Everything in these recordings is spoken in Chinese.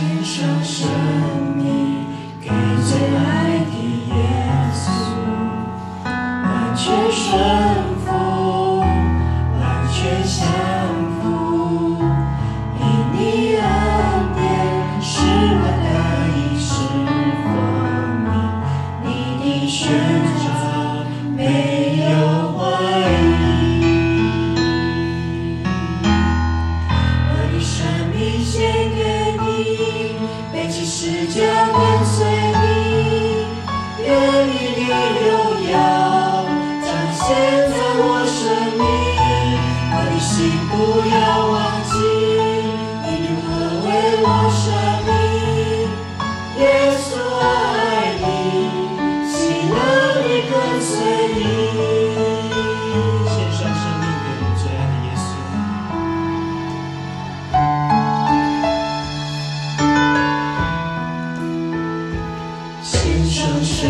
献上生命给最爱的耶稣，完全顺服。誓将跟随你，愿你的荣耀展现在我生命。我的心不要。献上生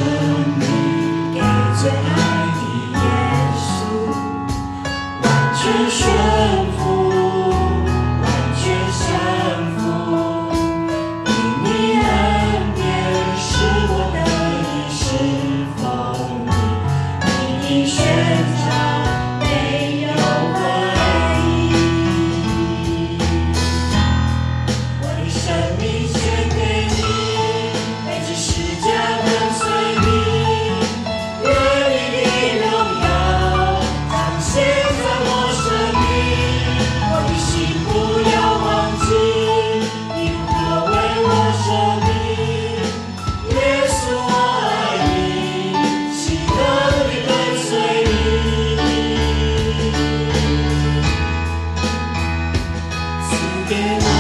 命给最爱。again.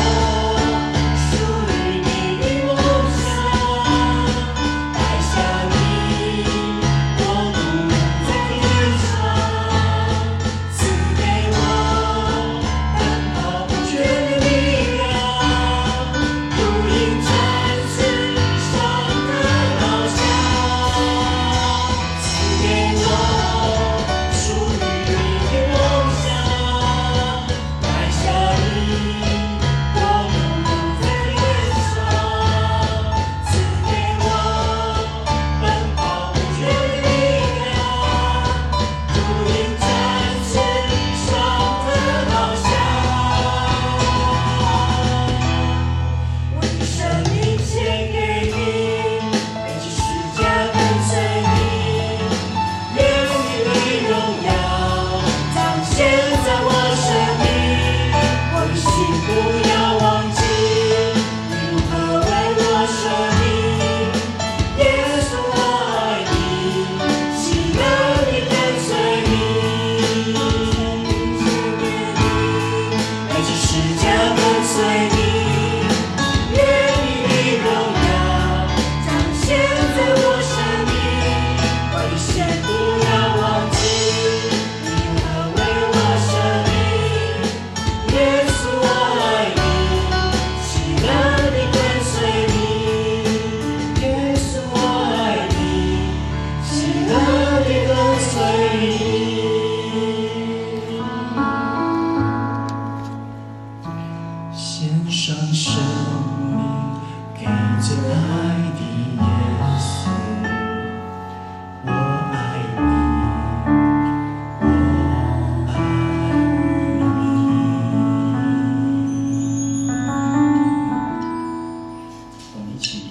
tonight.